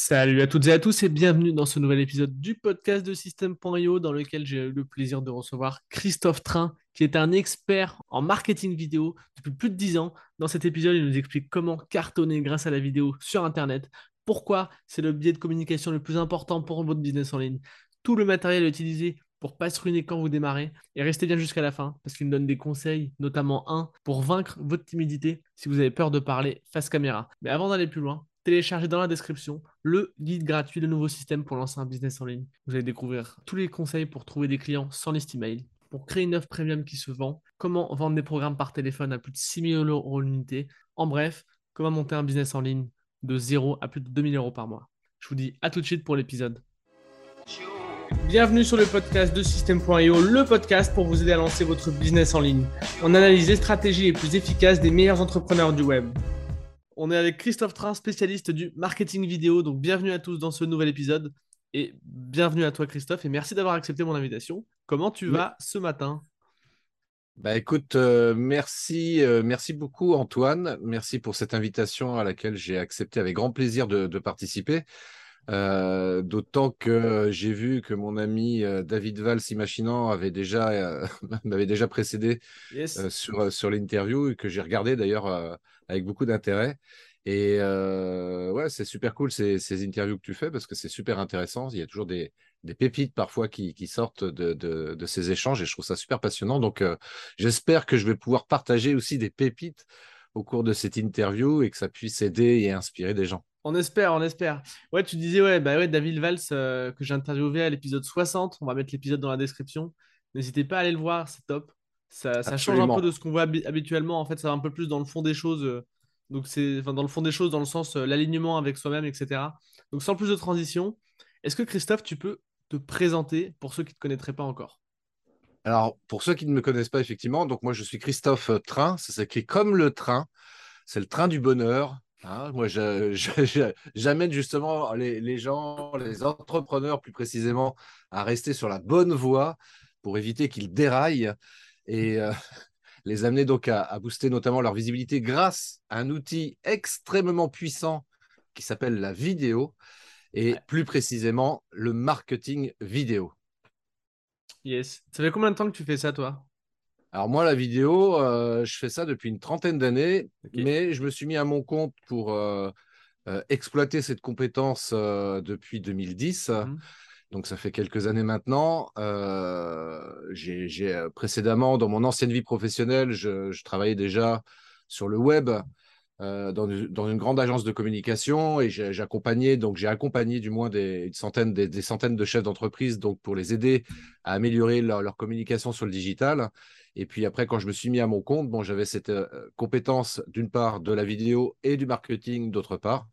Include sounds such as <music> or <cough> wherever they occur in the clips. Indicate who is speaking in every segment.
Speaker 1: Salut à toutes et à tous et bienvenue dans ce nouvel épisode du podcast de System.io dans lequel j'ai eu le plaisir de recevoir Christophe Train qui est un expert en marketing vidéo depuis plus de 10 ans. Dans cet épisode, il nous explique comment cartonner grâce à la vidéo sur Internet, pourquoi c'est le biais de communication le plus important pour votre business en ligne, tout le matériel à utiliser pour pas se ruiner quand vous démarrez et restez bien jusqu'à la fin parce qu'il nous donne des conseils, notamment un pour vaincre votre timidité si vous avez peur de parler face caméra. Mais avant d'aller plus loin, téléchargez dans la description le guide gratuit de nouveau système pour lancer un business en ligne. Vous allez découvrir tous les conseils pour trouver des clients sans liste email, pour créer une offre premium qui se vend, comment vendre des programmes par téléphone à plus de 6 000 euros l'unité, en bref, comment monter un business en ligne de 0 à plus de 2000 euros par mois. Je vous dis à tout de suite pour l'épisode. Bienvenue sur le podcast de System.io, le podcast pour vous aider à lancer votre business en ligne. On analyse les stratégies les plus efficaces des meilleurs entrepreneurs du web. On est avec Christophe Train, spécialiste du marketing vidéo. Donc, bienvenue à tous dans ce nouvel épisode. Et bienvenue à toi, Christophe. Et merci d'avoir accepté mon invitation. Comment tu vas ce matin?
Speaker 2: Bah écoute, euh, merci, euh, merci beaucoup Antoine, merci pour cette invitation à laquelle j'ai accepté avec grand plaisir de, participer. Euh, d'autant que j'ai vu que mon ami David Valls Imaginant avait déjà <laughs> m'avait déjà précédé sur, sur l'interview et que j'ai regardé d'ailleurs avec beaucoup d'intérêt. Et euh, ouais, c'est super cool ces, ces, interviews que tu fais parce que c'est super intéressant. Il y a toujours des, des pépites parfois qui, qui sortent de, de, de, ces échanges et je trouve ça super passionnant. Donc euh, j'espère que je vais pouvoir partager aussi des pépites au cours de cette interview et que ça puisse aider et inspirer des gens.
Speaker 1: On espère, on espère. Ouais, tu disais, ouais, bah ouais David Valls euh, que j'ai interviewé à l'épisode 60. On va mettre l'épisode dans la description. N'hésitez pas à aller le voir, c'est top. Ça, change un peu de ce qu'on voit habituellement. En fait, ça va un peu plus dans le fond des choses. Euh, donc, c'est dans le fond des choses, dans le sens euh, l'alignement avec soi-même, etc. Donc, sans plus de transition, est-ce que Christophe, tu peux te présenter pour ceux qui ne te connaîtraient pas encore?
Speaker 2: Alors, pour ceux qui ne me connaissent pas, effectivement, donc moi, je suis Christophe Train. Ça s'écrit comme le train. C'est le train du bonheur. Hein. moi, <laughs> j'amène justement les, les gens, les entrepreneurs plus précisément, à rester sur la bonne voie pour éviter qu'ils déraillent et euh, <laughs> les amener donc à, booster notamment leur visibilité grâce à un outil extrêmement puissant qui s'appelle la vidéo et plus précisément le marketing vidéo.
Speaker 1: Yes. Ça fait combien de temps que tu fais ça, toi?
Speaker 2: Alors moi, la vidéo, euh, je fais ça depuis une trentaine d'années, mais je me suis mis à mon compte pour euh, exploiter cette compétence depuis 2010. Donc ça fait quelques années maintenant. Euh, j'ai euh, précédemment, dans mon ancienne vie professionnelle, je, travaillais déjà sur le web euh, dans, une grande agence de communication et j'accompagnais donc j'ai accompagné du moins des, centaines, des, centaines de chefs d'entreprise donc pour les aider à améliorer leur, communication sur le digital. Et puis après, quand je me suis mis à mon compte, bon, j'avais cette compétence d'une part de la vidéo et du marketing d'autre part.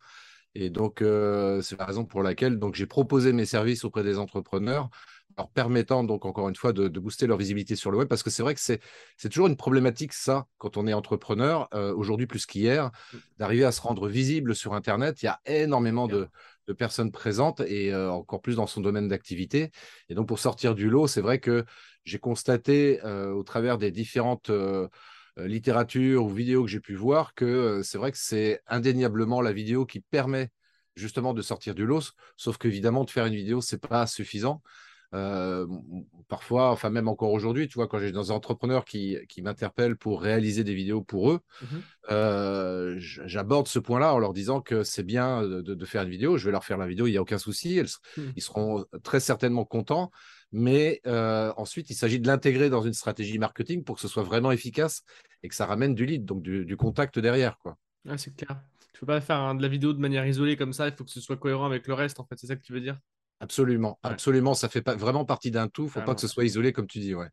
Speaker 2: Et donc, euh, c'est la raison pour laquelle j'ai proposé mes services auprès des entrepreneurs, leur permettant donc encore une fois de, booster leur visibilité sur le web, parce que c'est vrai que c'est toujours une problématique, ça, quand on est entrepreneur, euh, aujourd'hui plus qu'hier, mmh. d'arriver à se rendre visible sur Internet. Il y a énormément de, personnes présentes et euh, encore plus dans son domaine d'activité. Et donc, pour sortir du lot, c'est vrai que j'ai constaté au travers des différentes euh, littérature ou vidéo que j'ai pu voir que euh, c'est vrai que c'est indéniablement la vidéo qui permet justement de sortir du lot. Sauf qu'évidemment, de faire une vidéo, c'est pas suffisant. Euh, parfois, enfin même encore aujourd'hui, tu vois, quand j'ai des entrepreneurs qui, qui m'interpellent pour réaliser des vidéos pour eux, mmh j'aborde ce point-là en leur disant que c'est bien de, faire une vidéo. Je vais leur faire la vidéo, il n'y a aucun souci. Mmh. Ils seront très certainement contents. Mais ensuite, il s'agit de l'intégrer dans une stratégie marketing pour que ce soit vraiment efficace et que ça ramène du lead, donc du, contact derrière. Quoi.
Speaker 1: c'est clair. Tu ne peux pas faire de la vidéo de manière isolée comme ça, il faut que ce soit cohérent avec le reste, en fait, c'est ça que tu veux dire?
Speaker 2: Absolument, absolument, ça fait pas, vraiment partie d'un tout, il ne faut pas que ce soit isolé comme tu dis, ouais.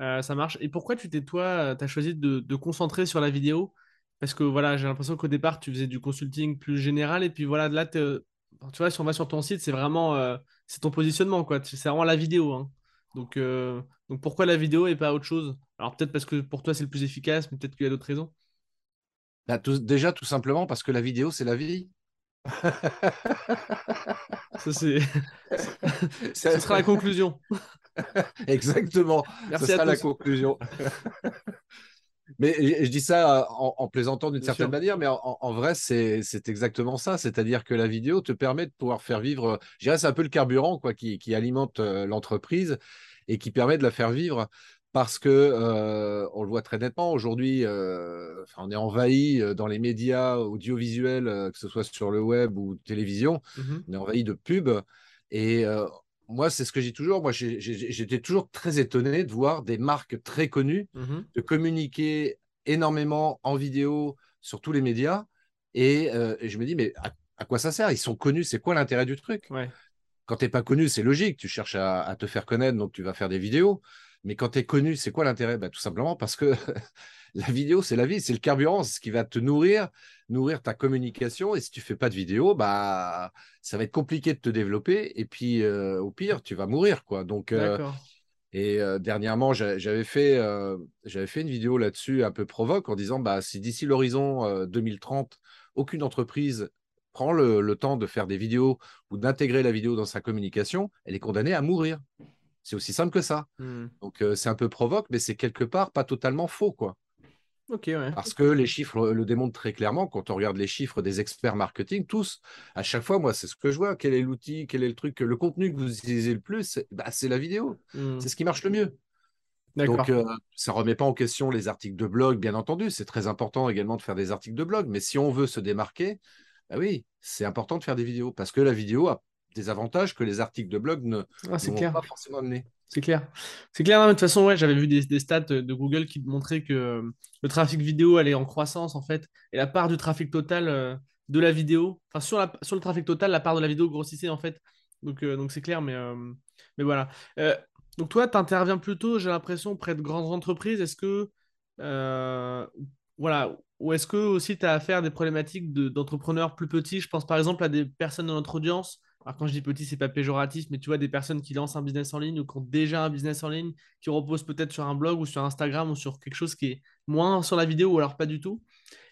Speaker 1: Euh, ça marche. Et pourquoi tu t'es, toi, tu as choisi de, de concentrer sur la vidéo? Parce que voilà, j'ai l'impression qu'au départ, tu faisais du consulting plus général, et puis voilà, là, tu vois, si on va sur ton site, c'est vraiment euh, c'est ton positionnement, quoi. C'est vraiment la vidéo. Hein. Donc, euh, donc pourquoi la vidéo et pas autre chose? Alors peut-être parce que pour toi c'est le plus efficace, mais peut-être qu'il y a d'autres raisons.
Speaker 2: Bah, déjà, tout simplement parce que la vidéo, c'est la vie. <laughs>
Speaker 1: Ça, c'est... <laughs> Ce sera la conclusion. <laughs>
Speaker 2: Exactement. Merci Ce sera la conclusion. Mais je, dis ça en, plaisantant d'une certaine manière, mais en, vrai, c'est exactement ça. C'est-à-dire que la vidéo te permet de pouvoir faire vivre. Je dirais, c'est un peu le carburant quoi, qui, alimente euh, l'entreprise et qui permet de la faire vivre parce que euh, on le voit très nettement aujourd'hui, euh, on est envahi dans les médias audiovisuels, que ce soit sur le web ou télévision, mmh on est envahi de pubs et moi, c'est ce que j'ai toujours. Moi, j'étais toujours très étonné de voir des marques très connues mmh de communiquer énormément en vidéo sur tous les médias. Et, euh, je me dis, mais à, quoi ça sert? Ils sont connus, c'est quoi l'intérêt du truc? Quand tu n'es pas connu, c'est logique. Tu cherches à, te faire connaître, donc tu vas faire des vidéos. Mais quand tu es connu, c'est quoi l'intérêt? Bah, Tout simplement parce que <laughs> la vidéo, c'est la vie, c'est le carburant, c'est ce qui va te nourrir, nourrir ta communication. Et si tu fais pas de vidéo, bah, ça va être compliqué de te développer. Et puis, euh, au pire, tu vas mourir. Quoi. Donc, euh, et euh, dernièrement, j'avais fait, une vidéo là-dessus un peu provoque en disant bah, si d'ici l'horizon 2030, aucune entreprise prend le, temps de faire des vidéos ou d'intégrer la vidéo dans sa communication, elle est condamnée à mourir. C'est aussi simple que ça. Mmh. Donc c'est un peu provoque, mais c'est quelque part pas totalement faux, quoi. Parce que les chiffres le démontrent très clairement. Quand on regarde les chiffres des experts marketing, tous, à chaque fois, moi, c'est ce que je vois. Quel est l'outil, quel est le truc, le contenu que vous utilisez le plus C'est bah, la vidéo. Mmh. C'est ce qui marche le mieux. Donc, euh, ça ne remet pas en question les articles de blog, bien entendu. C'est très important également de faire des articles de blog. Mais si on veut se démarquer, bah oui, c'est important de faire des vidéos parce que la vidéo a des avantages que les articles de blog ne
Speaker 1: ah, vont pas forcément amener. C'est clair. C'est clair, de toute façon, ouais, j'avais vu des, stats de Google qui montraient que euh, le trafic vidéo allait en croissance, en fait, et la part du trafic total euh, de la vidéo, enfin, sur, la, sur le trafic total, la part de la vidéo grossissait, en fait. Donc, euh, donc c'est clair, mais, mais voilà. donc, toi, tu interviens plutôt, j'ai l'impression, auprès de grandes entreprises. Est-ce que, voilà, ou est-ce que aussi tu as affaire à des problématiques d'entrepreneurs plus petits? Je pense par exemple à des personnes dans notre audience alors quand je dis petit, c'est pas péjoratif, mais tu vois des personnes qui lancent un business en ligne ou qui ont déjà un business en ligne, qui reposent peut-être sur un blog ou sur Instagram ou sur quelque chose qui est moins sur la vidéo ou alors pas du tout.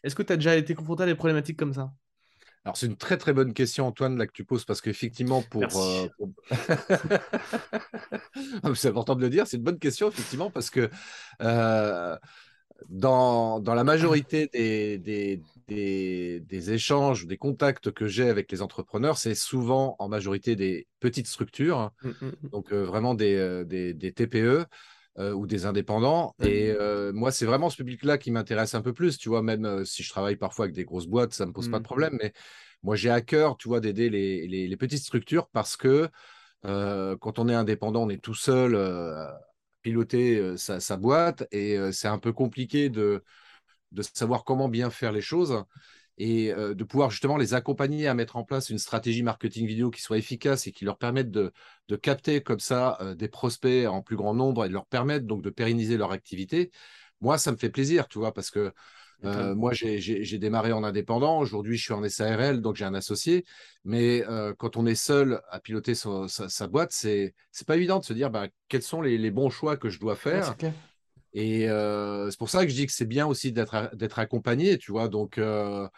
Speaker 1: Est-ce que tu as déjà été confronté à des problématiques comme ça?
Speaker 2: Alors, c'est une très très bonne question, Antoine, là que tu poses, parce qu'effectivement, pour. Euh, <laughs> ah, c'est important de le dire, c'est une bonne question, effectivement, parce que euh, dans, dans, la majorité des, des, des, échanges, des contacts que j'ai avec les entrepreneurs, c'est souvent en majorité des petites structures, mmh, mmh, mmh. donc euh, vraiment des, euh, TPE. Euh, ou des indépendants. Et moi, c'est vraiment ce public-là qui m'intéresse un peu plus. Tu vois, même si je travaille parfois avec des grosses boîtes, ça ne me pose pas de problème. Mais moi, j'ai à cœur, tu vois, d'aider les, les, petites structures parce que quand on est indépendant, on est tout seul piloter sa, sa, boîte et c'est un peu compliqué de, de savoir comment bien faire les choses et euh, de pouvoir justement les accompagner à mettre en place une stratégie marketing vidéo qui soit efficace et qui leur permette de, capter comme ça euh, des prospects en plus grand nombre et de leur permettre donc de pérenniser leur activité. Moi, ça me fait plaisir, tu vois, parce que euh, moi, j'ai démarré en indépendant. Aujourd'hui, je suis en SARL, donc j'ai un associé. Mais quand on est seul à piloter sa, boîte, c'est pas évident de se dire bah, quels sont les, bons choix que je dois faire. Et euh, c'est pour ça que je dis que c'est bien aussi d'être accompagné, tu vois. Donc, euh,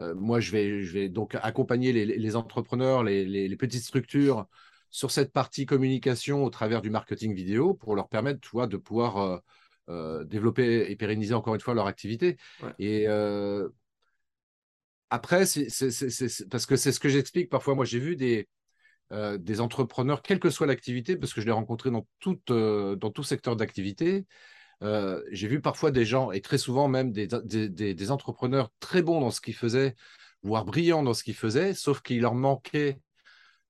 Speaker 2: euh, moi, je vais, je vais donc accompagner les, entrepreneurs, les, petites structures sur cette partie communication au travers du marketing vidéo pour leur permettre, tu vois, de pouvoir développer et pérenniser encore une fois leur activité. Et après, c'est parce que c'est ce que j'explique parfois. Moi, j'ai vu des, des entrepreneurs, quelle que soit l'activité, parce que je l'ai rencontré dans dans tout secteur d'activité, euh, j'ai vu parfois des gens, et très souvent même des, entrepreneurs très bons dans ce qu'ils faisaient, voire brillants dans ce qu'ils faisaient, sauf qu'il leur manquait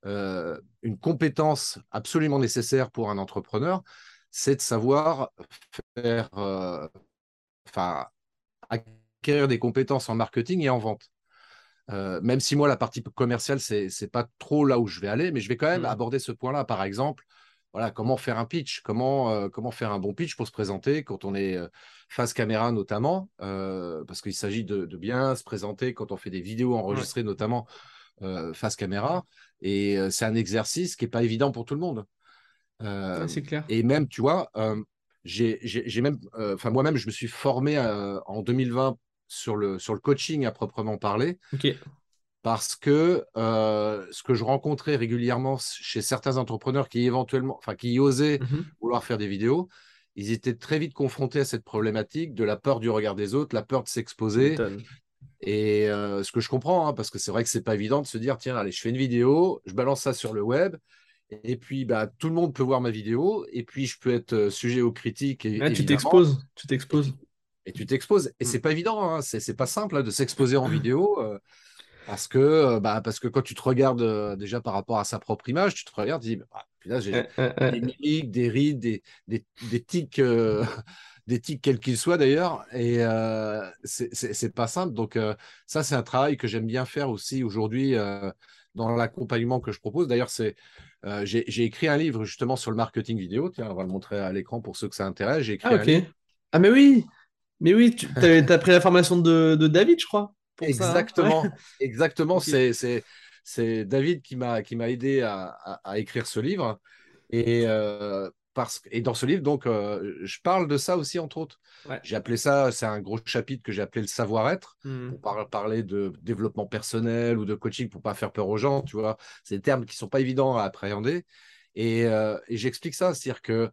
Speaker 2: euh, une compétence absolument nécessaire pour un entrepreneur, c'est de savoir faire, euh, enfin, acquérir des compétences en marketing et en vente. même si moi, la partie commerciale, c'est n'est pas trop là où je vais aller, mais je vais quand même mmh. aborder ce point-là. Par exemple, voilà, comment faire un pitch, comment, euh, comment faire un bon pitch pour se présenter quand on est euh, face caméra notamment, euh, parce qu'il s'agit de, bien se présenter quand on fait des vidéos enregistrées notamment face caméra. Et c'est un exercice qui n'est pas évident pour tout le monde.
Speaker 1: C'est clair.
Speaker 2: Et même, tu vois, j'ai même, enfin moi-même, je me suis formé en 2020 sur le, sur le coaching à proprement parler. Parce que euh, ce que je rencontrais régulièrement chez certains entrepreneurs qui éventuellement, enfin qui osaient mmh vouloir faire des vidéos, ils étaient très vite confrontés à cette problématique de la peur du regard des autres, la peur de s'exposer. Et euh, ce que je comprends, hein, parce que c'est vrai que c'est pas évident de se dire tiens, allez, je fais une vidéo, je balance ça sur le web, et puis bah, tout le monde peut voir ma vidéo, et puis je peux être euh, sujet aux critiques. Et,
Speaker 1: tu t'exposes, tu t'exposes.
Speaker 2: Et tu t'exposes. Et mm. c'est pas évident, hein, c'est pas simple hein, de s'exposer en <coughs> vidéo. Euh, parce que, bah, parce que quand tu te regardes déjà par rapport à sa propre image, tu te regardes, tu dis, bah, là, j'ai des mimiques, des rides, des, des, des tics <laughs> des tics quels qu'ils soient d'ailleurs. Et euh, c'est pas simple. Donc, euh, ça, c'est un travail que j'aime bien faire aussi aujourd'hui euh, dans l'accompagnement que je propose. D'ailleurs, c'est euh, j'ai écrit un livre justement sur le marketing vidéo. Tiens, on va le montrer à l'écran pour ceux que ça intéresse. J'ai
Speaker 1: écrit ah, ok. Ah, mais oui, mais oui, tu as, pris la formation de, de David, je crois.
Speaker 2: Hein. exactement, exactement. C'est David qui m'a aidé à, à, à, écrire ce livre. Et euh, parce et dans ce livre, donc, euh, je parle de ça aussi, entre autres. J'ai appelé ça, c'est un gros chapitre que j'ai appelé le savoir-être, mmh. pour parler de développement personnel ou de coaching pour pas faire peur aux gens, tu vois. C'est des termes qui sont pas évidents à appréhender. Et, euh, et j'explique ça, c'est-à-dire que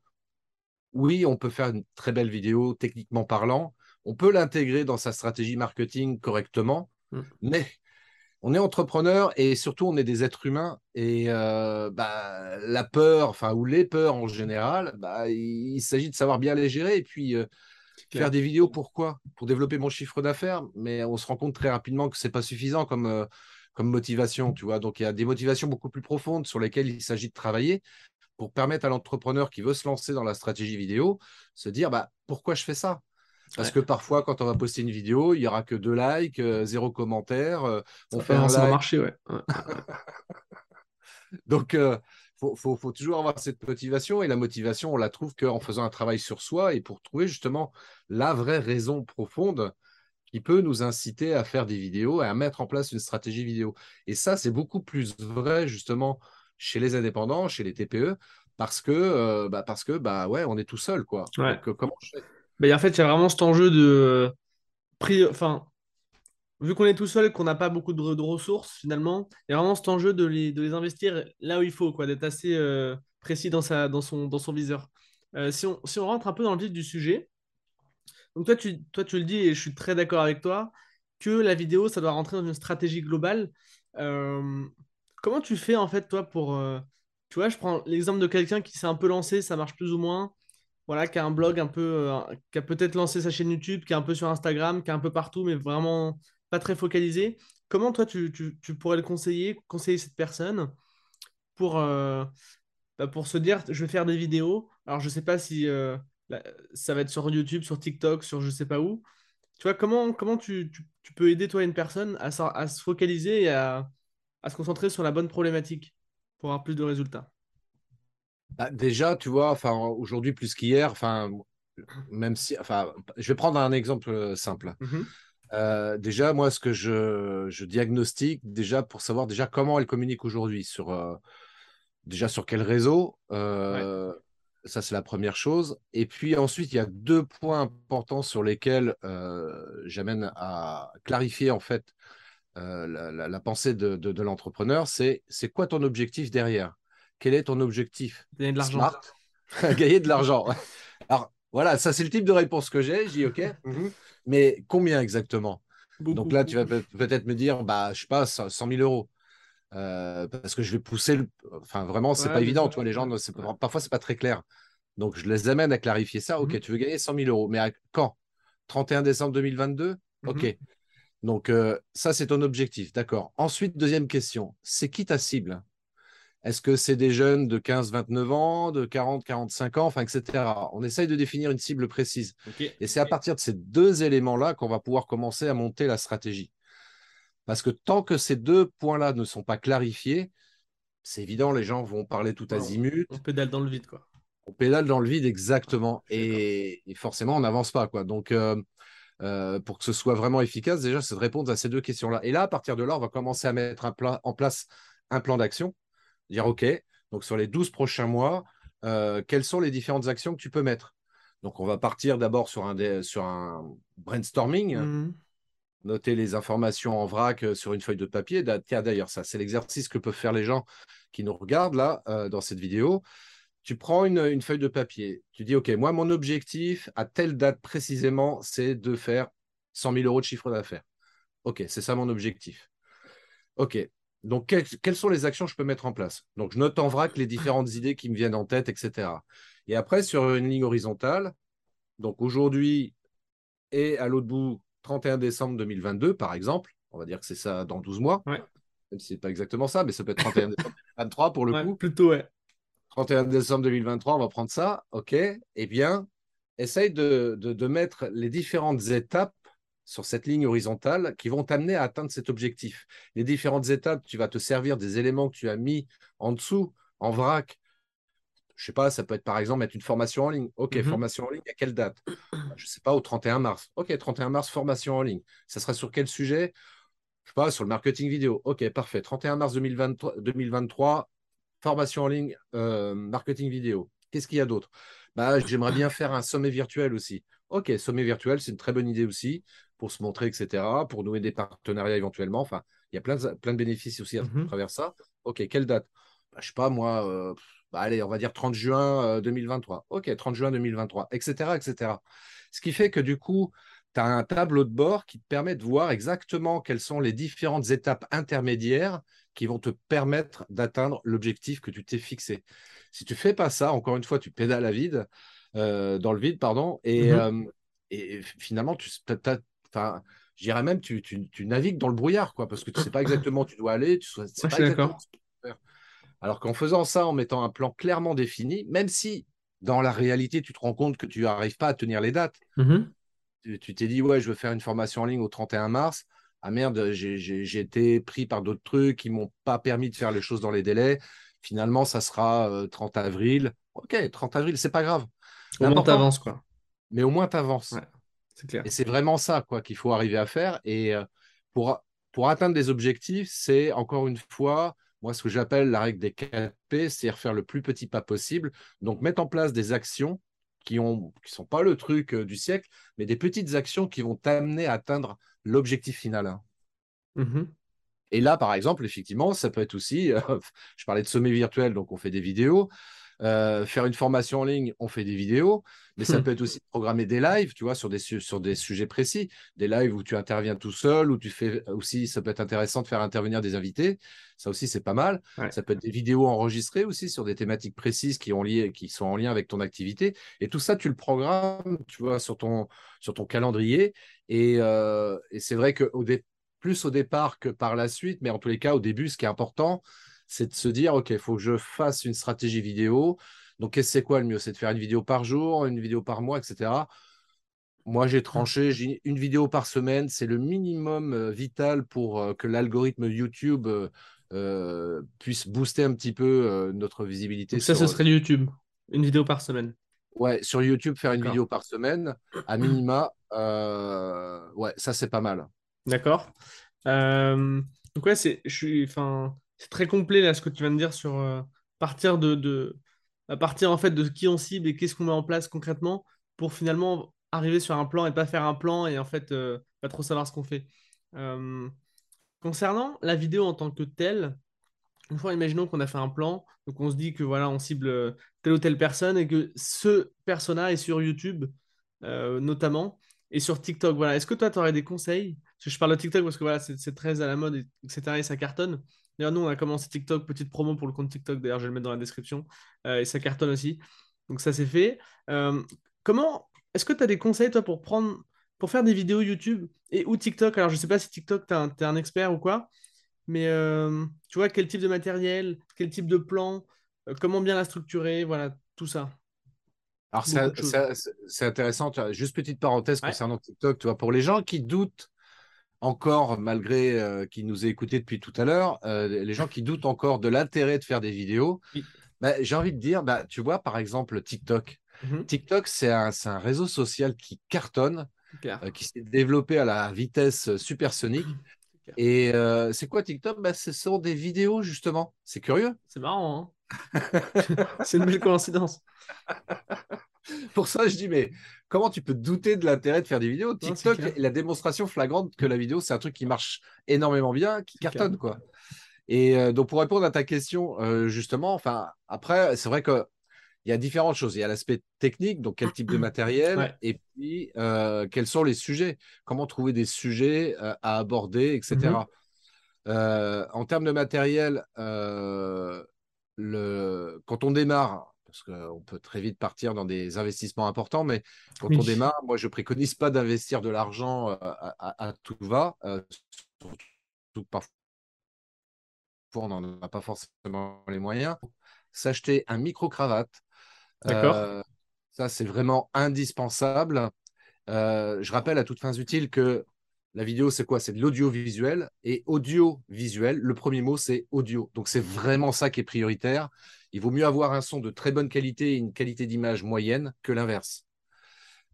Speaker 2: oui, on peut faire une très belle vidéo, techniquement parlant, on peut l'intégrer dans sa stratégie marketing correctement, mmh. mais on est entrepreneur et surtout on est des êtres humains. Et euh, bah, la peur, enfin ou les peurs en général, bah, il, s'agit de savoir bien les gérer et puis euh, faire des vidéos. Pourquoi? Pour développer mon chiffre d'affaires, mais on se rend compte très rapidement que c'est pas suffisant comme euh, comme motivation, tu vois. Donc il y a des motivations beaucoup plus profondes sur lesquelles il s'agit de travailler pour permettre à l'entrepreneur qui veut se lancer dans la stratégie vidéo se dire bah pourquoi je fais ça? Parce que parfois, quand on va poster une vidéo, il n'y aura que deux likes, euh, zéro commentaire. Euh,
Speaker 1: on fait un like. marché, ouais. <laughs>
Speaker 2: Donc, il euh, faut, toujours avoir cette motivation. Et la motivation, on la trouve qu'en faisant un travail sur soi et pour trouver justement la vraie raison profonde qui peut nous inciter à faire des vidéos et à mettre en place une stratégie vidéo. Et ça, c'est beaucoup plus vrai justement chez les indépendants, chez les TPE, parce que, bah, parce que bah, ouais, on est tout seul. Quoi. Donc, comment je fais?
Speaker 1: Bah, en fait, il y a vraiment cet enjeu de. Enfin, vu qu'on est tout seul, qu'on n'a pas beaucoup de, ressources finalement, il y a vraiment cet enjeu de les, de les investir là où il faut, d'être assez euh, précis dans, sa, dans, son, dans son viseur. Euh, si, on, si on rentre un peu dans le vif du sujet, donc toi tu, toi, tu le dis et je suis très d'accord avec toi, que la vidéo, ça doit rentrer dans une stratégie globale. Euh, comment tu fais en fait, toi, pour. tu vois, je prends l'exemple de quelqu'un qui s'est un peu lancé, ça marche plus ou moins voilà, qui a un blog un peu, euh, qui a peut-être lancé sa chaîne YouTube, qui est un peu sur Instagram, qui est un peu partout, mais vraiment pas très focalisé. Comment toi, tu, pourrais le conseiller, conseiller cette personne pour, euh, bah, pour se dire, je vais faire des vidéos. Alors, je ne sais pas si euh, ça va être sur YouTube, sur TikTok, sur je sais pas où. Tu vois, comment, comment tu, peux aider toi une personne à, à se focaliser et à, à se concentrer sur la bonne problématique pour avoir plus de résultats?
Speaker 2: Bah, déjà, tu vois, enfin, aujourd'hui plus qu'hier, enfin, même si, enfin, je vais prendre un exemple euh, simple. Mmh euh, déjà, moi, ce que je, je, diagnostique, déjà pour savoir déjà comment elle communique aujourd'hui, sur euh, déjà sur quel réseau, ça c'est la première chose. Et puis ensuite, il y a deux points importants sur lesquels j'amène à clarifier en fait la, pensée de, de l'entrepreneur. C'est c'est quoi ton objectif derrière? Quel est ton objectif?
Speaker 1: Gagner de l'argent. <laughs>
Speaker 2: Gagner de l'argent. Alors, voilà, ça, c'est le type de réponse que j'ai. Je dis, OK, mhm. mais combien exactement? Donc là, tu vas peut-être me dire, bah, je sais pas, 100 000 euros. Euh, parce que je vais pousser le... Enfin, vraiment, c'est pas évident. Tu vois, les gens, Parfois, parfois, c'est pas très clair. Donc, je les amène à clarifier ça. OK, mhm. tu veux gagner 100 000 euros. Mais à quand? 31 décembre 2022 OK. Mhm. Donc, euh, ça, c'est ton objectif. D'accord. Ensuite, deuxième question. C'est qui ta cible? Est-ce que c'est des jeunes de 15-29 ans, de 40-45 ans, enfin, etc. On essaye de définir une cible précise. Et c'est à partir de ces deux éléments-là qu'on va pouvoir commencer à monter la stratégie. Parce que tant que ces deux points-là ne sont pas clarifiés, c'est évident, les gens vont parler tout azimut.
Speaker 1: On pédale dans le vide, quoi.
Speaker 2: On pédale dans le vide, exactement. Et, forcément, on n'avance pas, quoi. Donc, euh, euh, pour que ce soit vraiment efficace, déjà, c'est de répondre à ces deux questions-là. Et là, à partir de là, on va commencer à mettre en place un plan d'action dire OK, donc sur les 12 prochains mois, euh, quelles sont les différentes actions que tu peux mettre? Donc on va partir d'abord sur un, sur un brainstorming, mmh. noter les informations en vrac euh, sur une feuille de papier. Tiens, d'ailleurs, ça, c'est l'exercice que peuvent faire les gens qui nous regardent là euh, dans cette vidéo. tu prends une, feuille de papier, tu dis, OK, moi, mon objectif à telle date précisément, c'est de faire 100 000 euros de chiffre d'affaires. OK, c'est ça mon objectif. OK, donc quelles, sont les actions que je peux mettre en place? Donc, je note en vrac les différentes idées qui me viennent en tête, etc. Et après, sur une ligne horizontale, donc aujourd'hui et à l'autre bout, 31 décembre 2022, par exemple, on va dire que c'est ça dans 12 mois. Ouais. Même si ce n'est pas exactement ça, mais ça peut être 31 décembre 2023 pour le coup.
Speaker 1: Plutôt, ouais.
Speaker 2: 31 décembre 2023, on va prendre ça, OK Eh bien, essaye de, de, mettre les différentes étapes sur cette ligne horizontale qui vont t'amener à atteindre cet objectif. Les différentes étapes, tu vas te servir des éléments que tu as mis en dessous, en vrac. Je sais pas, ça peut être par exemple mettre une formation en ligne. OK, mhm. formation en ligne, à quelle date? Je sais pas, au 31 mars. OK, 31 mars, formation en ligne. Ça sera sur quel sujet? Je sais pas, sur le marketing vidéo. OK, parfait. 31 mars 2023, 2023 formation en ligne, euh, marketing vidéo. Qu'est-ce qu'il y a d'autre? Bah, J'aimerais bien faire un sommet virtuel aussi. Ok, sommet virtuel, c'est une très bonne idée aussi pour se montrer, etc., pour nouer des partenariats éventuellement. Enfin, il y a plein de, plein de bénéfices aussi à mhm. travers ça. Ok, quelle date? Bah, Je sais pas, moi, euh, bah, allez, on va dire 30 juin 2023. Euh, ok, 30 juin 2023, etc., etc. Ce qui fait que du coup, tu as un tableau de bord qui te permet de voir exactement quelles sont les différentes étapes intermédiaires qui vont te permettre d'atteindre l'objectif que tu t'es fixé. Si tu fais pas ça, encore une fois, tu pédales à vide, dans le vide, pardon, et, mmh euh, finalement, tu, je dirais même, tu, tu, navigues dans le brouillard, quoi, parce que tu sais pas exactement où tu dois aller, tu sais pas exactement ce que tu faire. Alors qu'en faisant ça, en mettant un plan clairement défini, même si dans la réalité, tu te rends compte que tu n'arrives pas à tenir les dates, mmh tu t'es dit, ouais, je veux faire une formation en ligne au 31 mars ah merde, j'ai été pris par d'autres trucs qui m'ont pas permis de faire les choses dans les délais. Finalement, ça sera 30 euh, avril. Ok, 30 avril, c'est pas grave.
Speaker 1: Au moins, tu avances, quoi.
Speaker 2: Mais au moins, tu avances.
Speaker 1: c'est clair.
Speaker 2: Et c'est vraiment ça, quoi, qu'il faut arriver à faire. Et euh, pour, pour atteindre des objectifs, c'est encore une fois, moi, ce que j'appelle la règle des 4 P, c'est-à-dire faire le plus petit pas possible. Donc, mettre en place des actions qui ne qui sont pas le truc euh, du siècle, mais des petites actions qui vont t'amener à atteindre l'objectif final. Hein.
Speaker 1: Mmh
Speaker 2: Et là, par exemple, effectivement, ça peut être aussi, euh, <laughs> je parlais de sommet virtuel, donc on fait des vidéos. Euh, faire une formation en ligne, on fait des vidéos, mais ça hmm. peut être aussi programmer des lives, tu vois, sur des, sur des sujets précis, des lives où tu interviens tout seul, où tu fais aussi, ça peut être intéressant de faire intervenir des invités, ça aussi c'est pas mal. Ça peut être des vidéos enregistrées aussi sur des thématiques précises qui, ont lié, qui sont en lien avec ton activité, et tout ça tu le programmes, tu vois, sur ton, sur ton calendrier, et, euh, et c'est vrai que au plus au départ que par la suite, mais en tous les cas au début, ce qui est important, c'est de se dire, OK, il faut que je fasse une stratégie vidéo. Donc, c'est quoi le mieux? C'est de faire une vidéo par jour, une vidéo par mois, etc. Moi, j'ai tranché, j'ai une vidéo par semaine. C'est le minimum euh, vital pour euh, que l'algorithme YouTube euh, puisse booster un petit peu notre visibilité.
Speaker 1: ça, ce serait YouTube, une vidéo par semaine.
Speaker 2: Ouais, sur YouTube, faire une vidéo par semaine, à minima. ouais, ça, c'est pas mal.
Speaker 1: D'accord. donc, ouais, c'est, je suis, enfin, c'est très complet là ce que tu viens de dire sur euh, partir de, à partir en fait de qui on cible et qu'est-ce qu'on met en place concrètement pour finalement arriver sur un plan et pas faire un plan et en fait euh, pas trop savoir ce qu'on fait. Euh, concernant la vidéo en tant que telle, une fois imaginons qu'on a fait un plan, donc on se dit que voilà on cible telle ou telle personne et que ce persona est sur YouTube notamment et sur TikTok. Voilà, est-ce que toi tu aurais des conseils? Parce que je parle de TikTok parce que voilà c'est très à la mode etc et ça cartonne. D'ailleurs, nous, on a commencé TikTok, petite promo pour le compte TikTok. D'ailleurs, je vais le mettre dans la description. Euh, et ça cartonne aussi. Donc, ça, c'est fait. Euh, comment est-ce que tu as des conseils, toi, pour prendre pour faire des vidéos YouTube et ou TikTok? Alors, je ne sais pas si TikTok, tu es, un expert ou quoi. Mais euh, tu vois, quel type de matériel, quel type de plan, comment bien la structurer, voilà, tout ça.
Speaker 2: Alors, c'est intéressant. Juste petite parenthèse concernant TikTok. Tu vois, pour les gens qui doutent encore, malgré euh, qui nous aient écoutés depuis tout à l'heure, euh, les gens qui doutent encore de l'intérêt de faire des vidéos, bah, j'ai envie de dire, bah, tu vois, par exemple, TikTok. Mhm. TikTok, c'est un, un, réseau social qui cartonne, euh, qui s'est développé à la vitesse supersonique. <laughs> Et c'est quoi TikTok? Bah, Ce sont des vidéos, justement. C'est curieux.
Speaker 1: C'est marrant. Hein <laughs> c'est une belle coïncidence. <laughs> <laughs>
Speaker 2: Pour ça, je dis, mais comment tu peux douter de l'intérêt de faire des vidéos? TikTok, la démonstration flagrante que la vidéo, c'est un truc qui marche énormément bien, qui cartonne, quoi. Et euh, donc, pour répondre à ta question, euh, justement, enfin, après, c'est vrai que il y a différentes choses. Il y a l'aspect technique, donc quel type de matériel, et puis euh, quels sont les sujets, comment trouver des sujets euh, à aborder, etc. Mm-hmm. Euh, en termes de matériel, le... quand on démarre, parce qu'on peut très vite partir dans des investissements importants, mais quand on démarre, moi je préconise pas d'investir de l'argent à, tout va, surtout parfois on n'en a pas forcément les moyens. S'acheter un micro-cravate, euh, ça, c'est vraiment indispensable. Euh, je rappelle à toutes fins utiles que la vidéo, c'est quoi? C'est de l'audiovisuel. Et audiovisuel, le premier mot, c'est audio. Donc, c'est vraiment ça qui est prioritaire. Il vaut mieux avoir un son de très bonne qualité et une qualité d'image moyenne que l'inverse.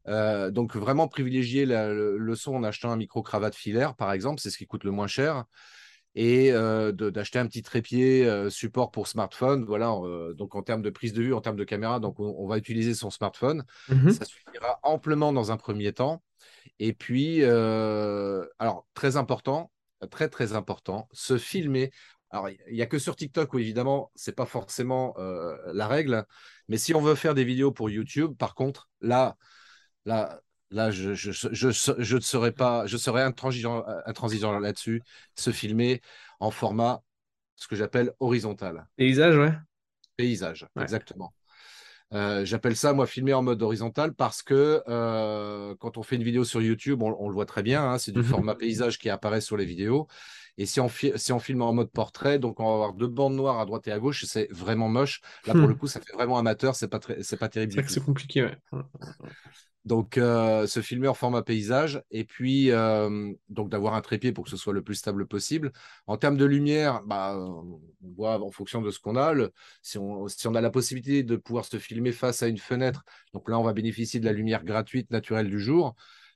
Speaker 2: Euh, donc, vraiment privilégier le, son en achetant un micro-cravate filaire, par exemple, c'est ce qui coûte le moins cher et euh, d'acheter un petit trépied euh, support pour smartphone. Voilà, donc en termes de prise de vue, en termes de caméra, donc on, va utiliser son smartphone. Mmh Ça suffira amplement dans un premier temps. Et puis, alors très important, très très important, se filmer. Alors, il n'y a que sur TikTok où évidemment, ce n'est pas forcément la règle, mais si on veut faire des vidéos pour YouTube, par contre, là, là, Là, je, je, je, je, ne serais pas, je serais intransigeant, intransigeant là-dessus, se filmer en format, ce que j'appelle horizontal.
Speaker 1: Paysage, ouais.
Speaker 2: Paysage, exactement. Euh, j'appelle ça, moi, filmer en mode horizontal parce que euh, quand on fait une vidéo sur YouTube, on, le voit très bien, hein, c'est du <laughs> format paysage qui apparaît sur les vidéos. Et si on, si on filme en mode portrait, donc on va avoir deux bandes noires à droite et à gauche, c'est vraiment moche. Là, pour hmm. le coup, ça fait vraiment amateur, c'est pas, c'est pas terrible.
Speaker 1: C'est compliqué, ouais.
Speaker 2: Donc, euh, se filmer en format paysage et puis euh, donc d'avoir un trépied pour que ce soit le plus stable possible. En termes de lumière, bah, on voit en fonction de ce qu'on a. si, on, si, on, a la possibilité de pouvoir se filmer face à une fenêtre, donc là, on va bénéficier de la lumière gratuite naturelle du jour.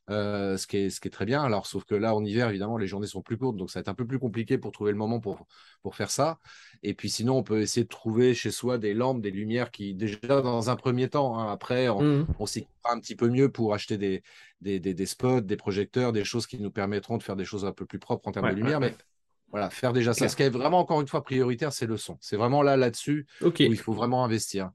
Speaker 2: Euh, ce, qui est, ce qui est très bien. Alors, sauf que là, en hiver, évidemment, les journées sont plus courtes, donc ça va être un peu plus compliqué pour trouver le moment pour, pour faire ça. Et puis sinon, on peut essayer de trouver chez soi des lampes, des lumières qui, déjà dans un premier temps, hein, après, on, mmh. on s'y un petit peu mieux pour acheter des, des, des, spots, des projecteurs, des choses qui nous permettront de faire des choses un peu plus propres en termes de lumière. mais voilà, faire déjà ça. Ce qui est vraiment, encore une fois, prioritaire, c'est le son. C'est vraiment là, là-dessus, où il faut vraiment investir.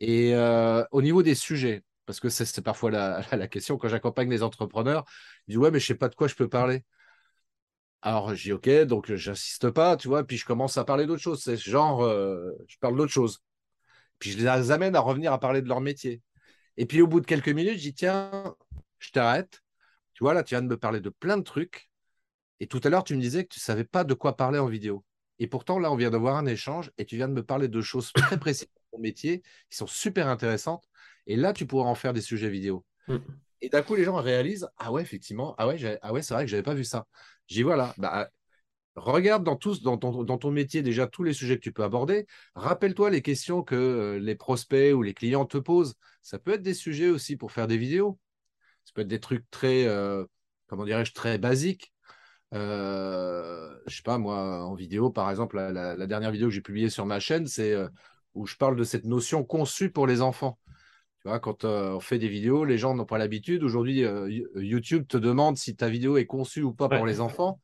Speaker 2: Et euh, au niveau des sujets, parce que c'est parfois <laughs> la, question quand j'accompagne les entrepreneurs. Ils disent Ouais, mais je sais pas de quoi je peux parler. Alors, je dis OK, donc j'insiste pas, tu vois, puis je commence à parler d'autre chose. C'est genre, euh, je parle d'autre chose. Puis je les amène à revenir à parler de leur métier. Et puis au bout de quelques minutes, je dis Tiens, je t'arrête. Tu vois, là, tu viens de me parler de plein de trucs. Et tout à l'heure, tu me disais que tu ne savais pas de quoi parler en vidéo. Et pourtant, là, on vient d'avoir un échange et tu viens de me parler de choses très précises de ton métier qui sont super intéressantes. Et là, tu pourras en faire des sujets vidéo. Mm. Et d'un coup, les gens réalisent Ah ouais, effectivement, ah ouais, ah ouais c'est vrai que je n'avais pas vu ça. J'ai voilà, bah, regarde dans, tous, dans, ton, dans ton métier déjà tous les sujets que tu peux aborder. Rappelle-toi les questions que euh, les prospects ou les clients te posent. Ça peut être des sujets aussi pour faire des vidéos. Ça peut être des trucs très, euh, comment dirais-je, très basiques. Euh, je sais pas, moi, en vidéo, par exemple, la, dernière vidéo que j'ai publiée sur ma chaîne, c'est euh, où je parle de cette notion conçue pour les enfants quand euh, on fait des vidéos, les gens n'ont pas l'habitude. Aujourd'hui, euh, YouTube te demande si ta vidéo est conçue ou pas pour les enfants.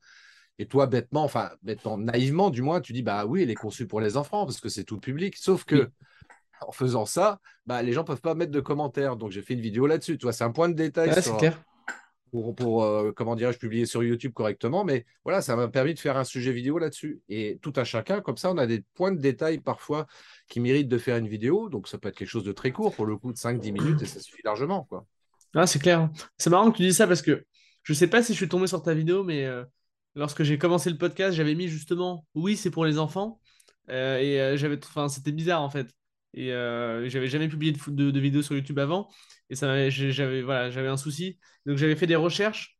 Speaker 2: Et toi, bêtement, enfin, bêtement, naïvement, du moins, tu dis, bah oui, elle est conçue pour les enfants parce que c'est tout public. Sauf que, en faisant ça, bah, les gens ne peuvent pas mettre de commentaires. Donc, j'ai fait une vidéo là-dessus. Tu vois, c'est un point de détail.
Speaker 1: c'est clair
Speaker 2: pour, euh, comment dirais-je, publier sur YouTube correctement. Mais voilà, ça m'a permis de faire un sujet vidéo là-dessus. Et tout un chacun, comme ça, on a des points de détail parfois qui méritent de faire une vidéo. Donc, ça peut être quelque chose de très court, pour le coup, de 5-10 minutes, et ça suffit largement. Quoi.
Speaker 1: Ah, c'est clair. C'est marrant que tu dis ça parce que je ne sais pas si je suis tombé sur ta vidéo, mais euh, lorsque j'ai commencé le podcast, j'avais mis justement oui, c'est pour les enfants. Euh, et j'avais, enfin, c'était bizarre en fait. Et euh, j'avais jamais publié de, de, de, vidéos sur YouTube avant. Et ça, j'avais voilà, j'avais un souci. Donc j'avais fait des recherches.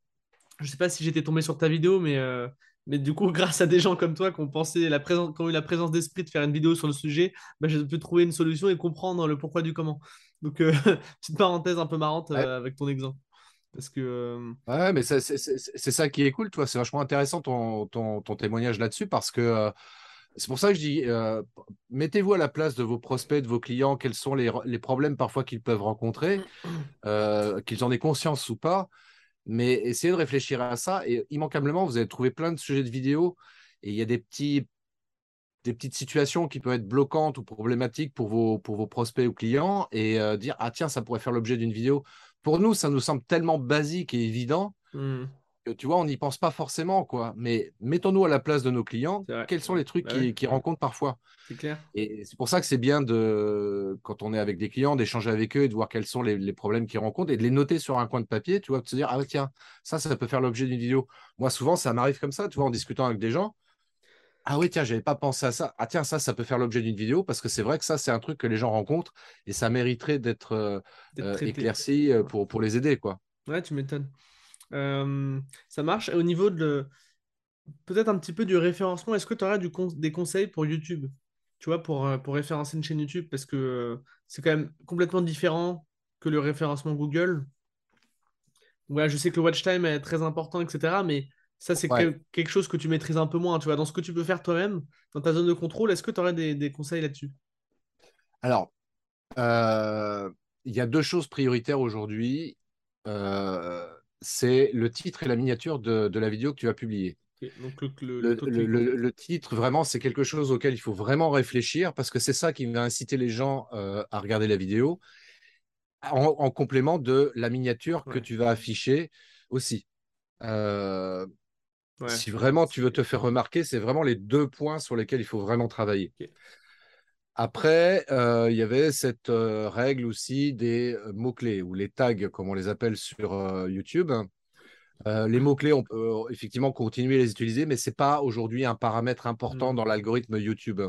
Speaker 1: Je sais pas si j'étais tombé sur ta vidéo, mais, euh, mais du coup, <laughs> grâce à des gens comme toi qui ont, pensé la présence, qui ont eu la présence d'esprit de faire une vidéo sur le sujet, bah, j'ai pu trouver une solution et comprendre le pourquoi du comment. Donc, euh, <laughs> petite parenthèse un peu marrante avec ton exemple. Parce que.
Speaker 2: Ouais, mais c'est ça qui est cool, toi. C'est vachement intéressant ton, ton, ton témoignage là-dessus parce que c'est pour ça que je dis, euh, mettez-vous à la place de vos prospects, de vos clients, quels sont les, problèmes parfois qu'ils peuvent rencontrer, <clears throat> euh, qu'ils en aient conscience ou pas, mais essayez de réfléchir à ça et immanquablement, vous allez trouver plein de sujets de vidéos et il y a des petits des petites situations qui peuvent être bloquantes ou problématiques pour vos, pour vos prospects ou clients et euh, dire Ah, tiens, ça pourrait faire l'objet d'une vidéo. Pour nous, ça nous semble tellement basique et évident mmh. Tu vois, on n'y pense pas forcément. quoi. Mais mettons-nous à la place de nos clients. Quels sont les trucs bah qu'ils rencontrent parfois?
Speaker 1: C'est clair.
Speaker 2: Et c'est pour ça que c'est bien, de, quand on est avec des clients, d'échanger avec eux et de voir quels sont les, problèmes qu'ils rencontrent et de les noter sur un coin de papier, tu vois, de se dire Ah, tiens, ça, ça peut faire l'objet d'une vidéo. Moi, souvent, ça m'arrive comme ça, tu vois, en discutant avec des gens. Ah oui, tiens, j'avais pas pensé à ça. Ah tiens, ça, ça peut faire l'objet d'une vidéo parce que c'est vrai que ça, c'est un truc que les gens rencontrent et ça mériterait d'être euh, euh, éclairci euh, pour, pour les aider, quoi.
Speaker 1: Ouais, tu m'étonnes. Ça marche. Et au niveau de peut-être un petit peu du référencement, est-ce que tu auras du des conseils pour YouTube? Tu vois, pour, pour référencer une chaîne YouTube, parce que c'est quand même complètement différent que le référencement Google. Ouais, je sais que le watch time est très important, etc. Mais ça, c'est quelque chose que tu maîtrises un peu moins. Tu vois, dans ce que tu peux faire toi-même, dans ta zone de contrôle, est-ce que tu aurais des, conseils là-dessus?
Speaker 2: Alors, euh, il y a deux choses prioritaires aujourd'hui. Euh, c'est le titre et la miniature de, la vidéo que tu vas publier.
Speaker 1: Donc le,
Speaker 2: le, titre, vraiment, c'est quelque chose auquel il faut vraiment réfléchir parce que c'est ça qui va inciter les gens euh, à regarder la vidéo en, complément de la miniature que tu vas afficher aussi. Si vraiment tu veux te faire remarquer, c'est vraiment les deux points sur lesquels il faut vraiment travailler. Après, euh, il y avait cette euh, règle aussi des euh, mots-clés ou les tags, comme on les appelle sur YouTube. les mots-clés, on peut effectivement continuer à les utiliser, mais ce n'est pas aujourd'hui un paramètre important dans l'algorithme YouTube.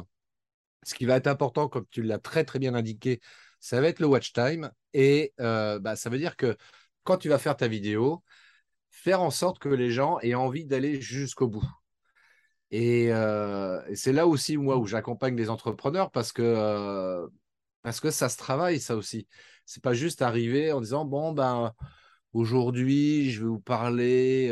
Speaker 2: Ce qui va être important, comme tu l'as très très bien indiqué, ça va être le watch time. Et bah, ça veut dire que quand tu vas faire ta vidéo, faire en sorte que les gens aient envie d'aller jusqu'au bout. Euh, et, c'est là aussi, moi, où j'accompagne des entrepreneurs parce que, euh, parce que ça se travaille, ça aussi. C'est pas juste arriver en disant, bon, ben, aujourd'hui, je vais vous parler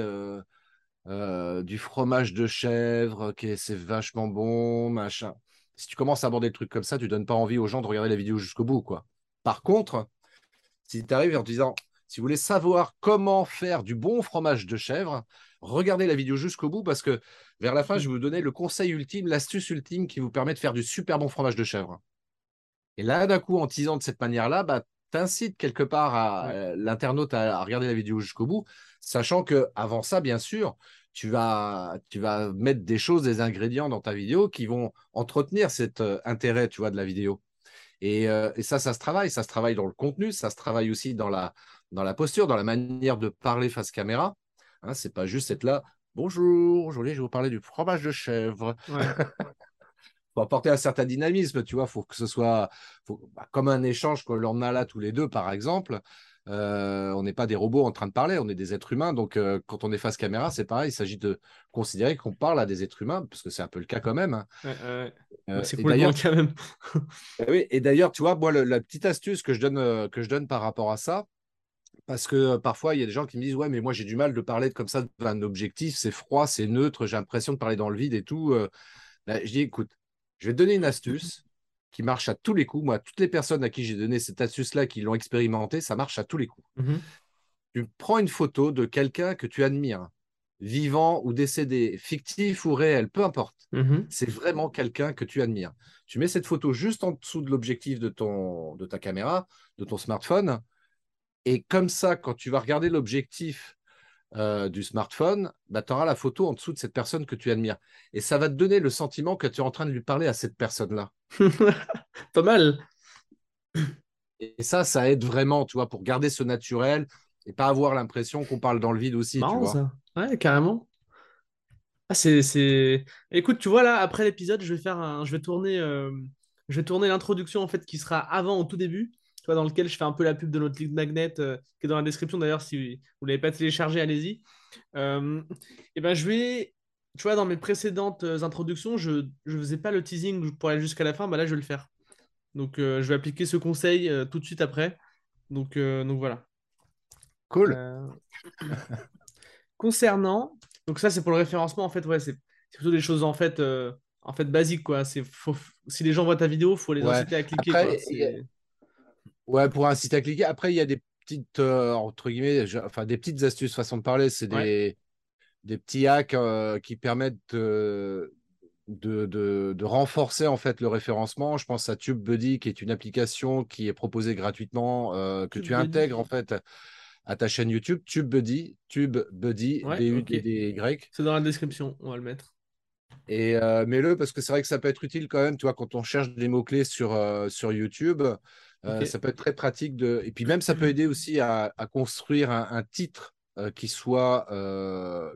Speaker 2: euh, du fromage de chèvre, ok, c'est vachement bon, machin. Si tu commences à aborder des trucs comme ça, tu donnes pas envie aux gens de regarder la vidéo jusqu'au bout, quoi. Par contre, si tu arrives en te disant, si vous voulez savoir comment faire du bon fromage de chèvre, regardez la vidéo jusqu'au bout parce que vers la fin, je vais vous donner le conseil ultime, l'astuce ultime qui vous permet de faire du super bon fromage de chèvre. Et là, d'un coup, en teasant de cette manière-là, bah, t'incites quelque part à euh, l'internaute à, regarder la vidéo jusqu'au bout, sachant que avant ça, bien sûr, tu vas, tu vas mettre des choses, des ingrédients dans ta vidéo qui vont entretenir cet euh, intérêt, tu vois, de la vidéo. Et, euh, et, ça, ça se travaille. Ça se travaille dans le contenu, ça se travaille aussi dans la, dans la posture, dans la manière de parler face caméra. Hein, c'est pas juste être là. Bonjour, aujourd'hui je vais vous parler du fromage de chèvre. Ouais. <laughs> faut apporter un certain dynamisme, tu vois. Faut que ce soit bah, comme un échange que l'on a là tous les deux, par exemple. Euh, on n'est pas des robots en train de parler, on est des êtres humains. Donc, euh, quand on est face caméra, c'est pareil. Il s'agit de considérer qu'on parle à des êtres humains, parce que c'est un peu le cas quand même. Hein.
Speaker 1: Euh, c'est complètement cas même. <laughs>
Speaker 2: oui, et d'ailleurs, tu vois, moi, la petite astuce que je donne, que je donne par rapport à ça, parce que parfois, il y a des gens qui me disent Ouais, mais moi, j'ai du mal de parler comme ça d'un objectif, c'est froid, c'est neutre, j'ai l'impression de parler dans le vide et tout. Ben, je dis Écoute, je vais te donner une astuce qui marche à tous les coups. Moi, toutes les personnes à qui j'ai donné cette astuce-là, qui l'ont expérimenté, ça marche à tous les coups. Mmh tu prends une photo de quelqu'un que tu admires, vivant ou décédé, fictif ou réel, peu importe. Mmh c'est vraiment quelqu'un que tu admires. Tu mets cette photo juste en dessous de l'objectif de, ton, de ta caméra, de ton smartphone. Et comme ça, quand tu vas regarder l'objectif euh, du smartphone, bah, tu auras la photo en dessous de cette personne que tu admires. Et ça va te donner le sentiment que tu es en train de lui parler à cette personne-là. <laughs>
Speaker 1: Pas mal.
Speaker 2: Et ça, ça aide vraiment, tu vois, pour garder ce naturel et pas avoir l'impression qu'on parle dans le vide aussi. tu vois.
Speaker 1: Ça. Ouais, carrément. Ah, c'est, Écoute, tu vois, là, après l'épisode, je vais faire un... je vais tourner, euh, je vais tourner l'introduction, en fait, qui sera avant, au tout début dans lequel je fais un peu la pub de notre lead magnet, euh, qui est dans la description d'ailleurs, si vous ne l'avez pas téléchargé, allez-y. Euh, et ben, je vais, tu vois, dans mes précédentes euh, introductions, je ne faisais pas le teasing pour aller jusqu'à la fin, bah là, je vais le faire. Donc, je vais appliquer ce conseil tout de suite après. Donc, donc voilà.
Speaker 2: Cool. <laughs>
Speaker 1: concernant, donc ça, c'est pour le référencement, en fait, ouais, c'est plutôt des choses en fait, en fait basiques, quoi. C'est, si les gens voient ta vidéo, il faut les inciter à cliquer.
Speaker 2: Ouais, pour inciter à cliquer. Après, il y a des petites, euh, entre guillemets, enfin, des petites astuces, façon de parler. C'est des, des petits hacks euh, qui permettent de, de, renforcer en fait le référencement. Je pense à TubeBuddy, qui est une application qui est proposée gratuitement, euh, que tu intègres en fait à ta chaîne YouTube. TubeBuddy, TubeBuddy, B-U-D-D-Y.
Speaker 1: C'est dans la description, on va le mettre.
Speaker 2: Et mets-le parce que c'est vrai que ça peut être utile quand même, tu vois, quand on cherche des mots-clés sur, sur YouTube. Ça peut être très pratique. De... Et puis même, ça peut aider aussi à, construire un, titre qui soit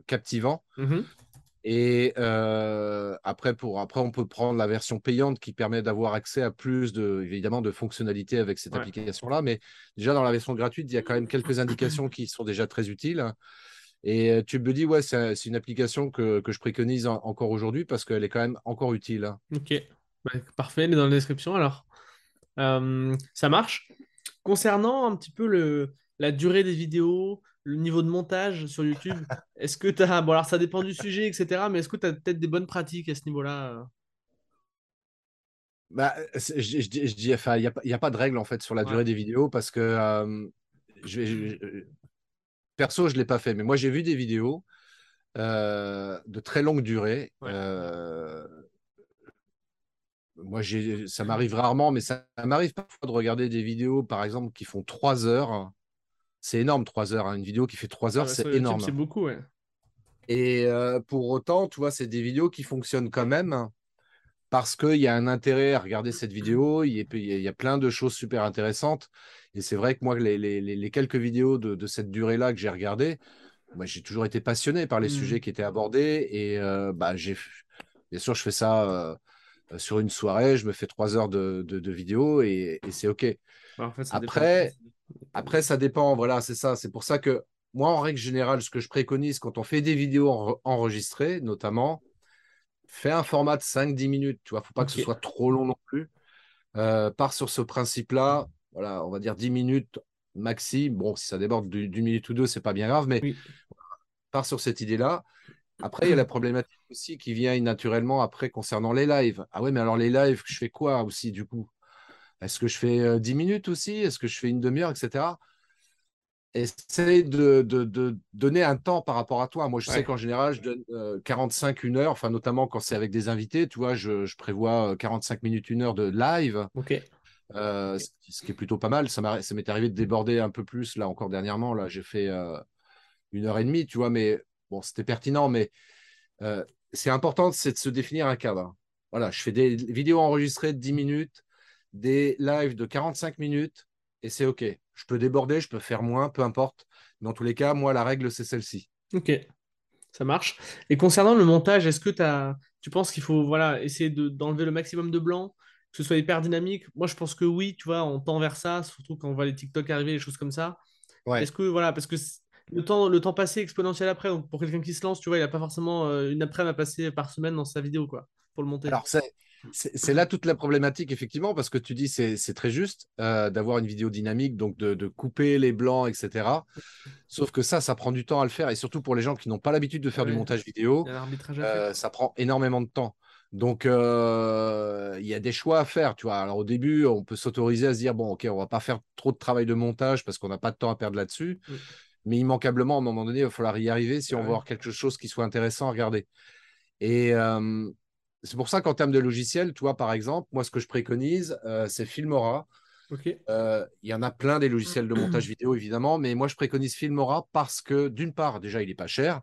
Speaker 2: captivant. Mmh et euh, après, pour, après, on peut prendre la version payante qui permet d'avoir accès à plus de, évidemment, de fonctionnalités avec cette application-là. Mais déjà, dans la version gratuite, il y a quand même quelques indications qui sont déjà très utiles. Et tu me dis, ouais, c'est une application que, que je préconise encore aujourd'hui parce qu'elle est quand même encore utile.
Speaker 1: Ok, bah, parfait, elle est dans la description alors. Euh, ça marche. Concernant un petit peu le, la durée des vidéos, le niveau de montage sur YouTube, <laughs> est-ce que tu as. Bon, alors ça dépend du sujet, etc. Mais est-ce que tu as peut-être des bonnes pratiques à ce niveau-là
Speaker 2: bah, je, dis, enfin, il n'y a, pas de règle en fait sur la durée des vidéos parce que euh, je, perso, je ne l'ai pas fait, mais moi j'ai vu des vidéos euh, de très longue durée. Euh, moi, ça m'arrive rarement, mais ça, ça m'arrive parfois de regarder des vidéos, par exemple, qui font trois heures c'est énorme, trois heures. Hein. Une vidéo qui fait trois heures, c'est énorme.
Speaker 1: C'est beaucoup, ouais.
Speaker 2: Et euh, pour autant, tu vois, c'est des vidéos qui fonctionnent quand même parce qu'il y a un intérêt à regarder cette vidéo. Il y a, plein de choses super intéressantes. Et c'est vrai que moi, les, quelques vidéos de, cette durée-là que j'ai regardées, bah, j'ai toujours été passionné par les mmh. sujets qui étaient abordés. Et euh, bah, j'ai, bien sûr, je fais ça euh, sur une soirée. Je me fais trois heures de, de, vidéo et, c'est OK. Bah, Après. Après, ça dépend. Voilà, c'est ça. C'est pour ça que moi, en règle générale, ce que je préconise quand on fait des vidéos enregistrées, notamment, fais un format de 5-10 minutes. Tu vois, faut pas que ce soit trop long non plus. Euh, part sur ce principe-là. Voilà, on va dire 10 minutes maxi. Bon, si ça déborde d'une minute ou deux, c'est pas bien grave, mais part sur cette idée-là. Après, il y a la problématique aussi qui vient naturellement après concernant les lives. Ah ouais, mais alors les lives, je fais quoi aussi du coup? Est-ce que je fais 10 minutes aussi? Est-ce que je fais une demi-heure, etc. Essaye de, de, donner un temps par rapport à toi. Moi, je sais qu'en général, je donne 45, une heure, enfin, notamment quand c'est avec des invités. Tu vois, je, prévois 45 minutes, une heure de live.
Speaker 1: Ok.
Speaker 2: ce qui est plutôt pas mal. Ça m'est arrivé de déborder un peu plus, là, encore dernièrement. Là, j'ai fait une heure et demie, tu vois, mais bon, c'était pertinent. Mais c'est important, c'est de se définir un cadre. Voilà, je fais des vidéos enregistrées de 10 minutes des lives de 45 minutes et c'est OK. Je peux déborder, je peux faire moins, peu importe. Dans tous les cas, moi, la règle, c'est celle-ci.
Speaker 1: OK, ça marche. Et concernant le montage, est-ce que as... tu penses qu'il faut voilà, essayer d'enlever le maximum de blanc, que ce soit hyper dynamique? Moi, je pense que oui, tu vois, on tend vers ça, surtout quand on voit les TikTok arriver, les choses comme ça. Est-ce que, voilà, parce que le temps, le temps passé exponentiel après, donc pour quelqu'un qui se lance, tu vois, il n'a pas forcément euh, une après-midi à passer par semaine dans sa vidéo, quoi, pour le monter.
Speaker 2: Alors, c'est c'est là toute la problématique, effectivement, parce que tu dis c'est très juste euh, d'avoir une vidéo dynamique, donc de, couper les blancs, etc. Sauf que ça, ça prend du temps à le faire, et surtout pour les gens qui n'ont pas l'habitude de faire du montage vidéo, euh, ça prend énormément de temps. Donc, euh, il y a des choix à faire, tu vois. Alors, au début, on peut s'autoriser à se dire, bon, OK, on va pas faire trop de travail de montage parce qu'on n'a pas de temps à perdre là-dessus. Mm. Mais immanquablement, à un moment donné, il va falloir y arriver si on veut avoir quelque chose qui soit intéressant à regarder. Et, c'est pour ça qu'en termes de logiciel, toi, par exemple, moi, ce que je préconise, euh, c'est Filmora. Euh, il y en a plein des logiciels de montage <clears throat> vidéo, évidemment, mais moi, je préconise Filmora parce que, d'une part, déjà, il n'est pas cher.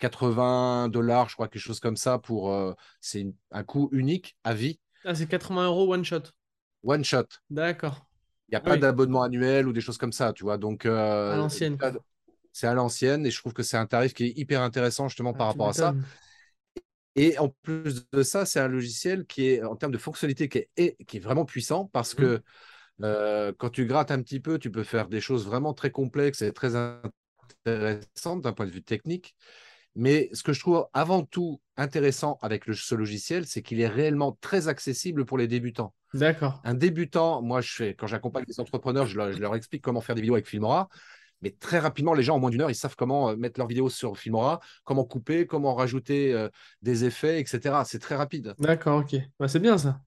Speaker 2: 80 dollars, je crois, quelque chose comme ça, pour euh, c'est un coût unique à vie.
Speaker 1: Ah, c'est 80 euros one shot.
Speaker 2: One shot.
Speaker 1: D'accord.
Speaker 2: Il n'y a pas d'abonnement annuel ou des choses comme ça, tu vois. Donc,
Speaker 1: à l'ancienne.
Speaker 2: C'est à l'ancienne et je trouve que c'est un tarif qui est hyper intéressant justement ah, par rapport à ça. Et en plus de ça, c'est un logiciel qui est, en termes de fonctionnalité, qui est, qui est vraiment puissant parce mmh. que euh, quand tu grattes un petit peu, tu peux faire des choses vraiment très complexes et très intéressantes d'un point de vue technique. Mais ce que je trouve avant tout intéressant avec ce logiciel, c'est qu'il est réellement très accessible pour les débutants.
Speaker 1: D'accord.
Speaker 2: Un débutant, moi, je fais, quand j'accompagne les entrepreneurs, je leur, je leur, explique comment faire des vidéos avec Filmora. Mais très rapidement, les gens, en moins d'une heure, ils savent comment euh, mettre leur vidéo sur Filmora, comment couper, comment rajouter euh, des effets, etc. C'est très rapide.
Speaker 1: D'accord, ok. Bah, c'est bien ça.